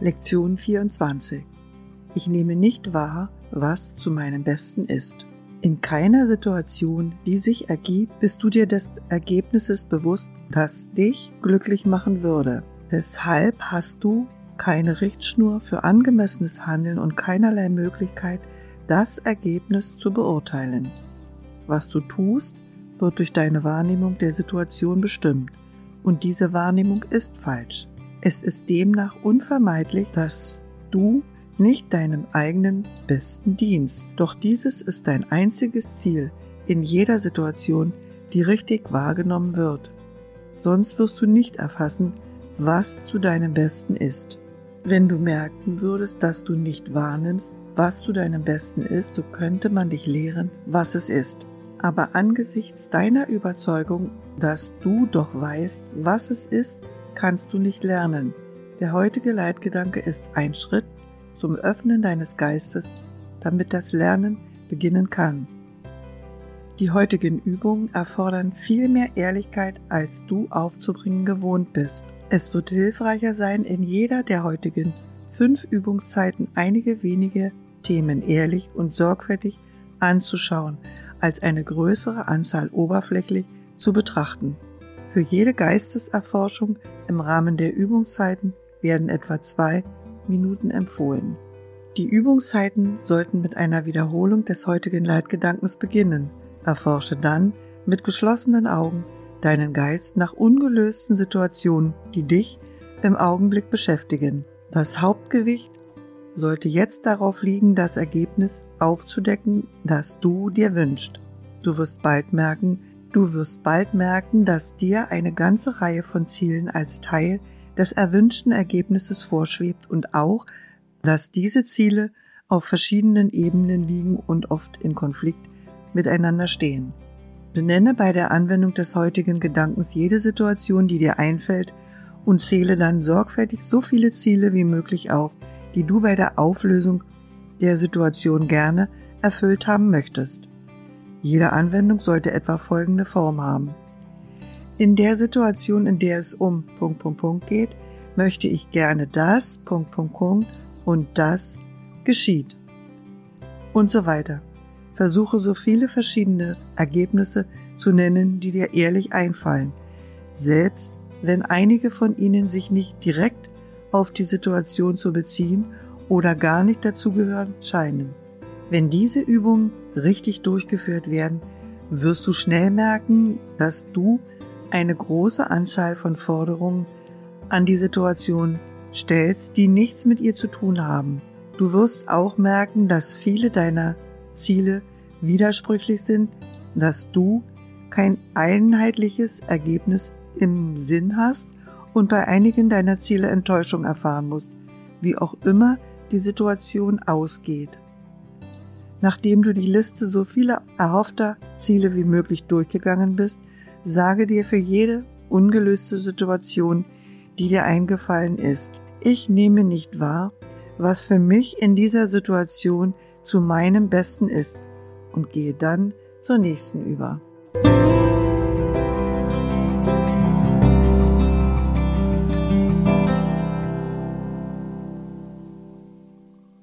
Lektion 24. Ich nehme nicht wahr, was zu meinem Besten ist. In keiner Situation, die sich ergibt, bist du dir des Ergebnisses bewusst, das dich glücklich machen würde. Deshalb hast du keine Richtschnur für angemessenes Handeln und keinerlei Möglichkeit, das Ergebnis zu beurteilen. Was du tust, wird durch deine Wahrnehmung der Situation bestimmt, und diese Wahrnehmung ist falsch. Es ist demnach unvermeidlich, dass du nicht deinem eigenen besten dienst. Doch dieses ist dein einziges Ziel in jeder Situation, die richtig wahrgenommen wird. Sonst wirst du nicht erfassen, was zu deinem Besten ist. Wenn du merken würdest, dass du nicht wahrnimmst, was zu deinem Besten ist, so könnte man dich lehren, was es ist. Aber angesichts deiner Überzeugung, dass du doch weißt, was es ist, kannst du nicht lernen. Der heutige Leitgedanke ist ein Schritt zum Öffnen deines Geistes, damit das Lernen beginnen kann. Die heutigen Übungen erfordern viel mehr Ehrlichkeit, als du aufzubringen gewohnt bist. Es wird hilfreicher sein, in jeder der heutigen fünf Übungszeiten einige wenige Themen ehrlich und sorgfältig anzuschauen, als eine größere Anzahl oberflächlich zu betrachten. Für jede Geisteserforschung im Rahmen der Übungszeiten werden etwa zwei Minuten empfohlen. Die Übungszeiten sollten mit einer Wiederholung des heutigen Leitgedankens beginnen. Erforsche dann mit geschlossenen Augen deinen Geist nach ungelösten Situationen, die dich im Augenblick beschäftigen. Das Hauptgewicht sollte jetzt darauf liegen, das Ergebnis aufzudecken, das du dir wünschst. Du wirst bald merken, du wirst bald merken, dass dir eine ganze Reihe von Zielen als Teil des erwünschten Ergebnisses vorschwebt und auch, dass diese Ziele auf verschiedenen Ebenen liegen und oft in Konflikt miteinander stehen. Benenne bei der Anwendung des heutigen Gedankens jede Situation, die dir einfällt, und zähle dann sorgfältig so viele Ziele wie möglich auf, die du bei der Auflösung der Situation gerne erfüllt haben möchtest. Jede Anwendung sollte etwa folgende Form haben. In der Situation, in der es um geht, möchte ich gerne das, und das geschieht. Und so weiter. Versuche so viele verschiedene Ergebnisse zu nennen, die dir ehrlich einfallen, selbst wenn einige von ihnen sich nicht direkt auf die Situation zu beziehen oder gar nicht dazugehören scheinen. Wenn diese Übungen richtig durchgeführt werden, wirst du schnell merken, dass du eine große Anzahl von Forderungen an die Situation stellst, die nichts mit ihr zu tun haben. Du wirst auch merken, dass viele deiner Ziele widersprüchlich sind, dass du kein einheitliches Ergebnis im Sinn hast und bei einigen deiner Ziele Enttäuschung erfahren musst, wie auch immer die Situation ausgeht. Nachdem du die Liste so vieler erhoffter Ziele wie möglich durchgegangen bist, Sage dir für jede ungelöste Situation, die dir eingefallen ist, ich nehme nicht wahr, was für mich in dieser Situation zu meinem Besten ist und gehe dann zur nächsten über.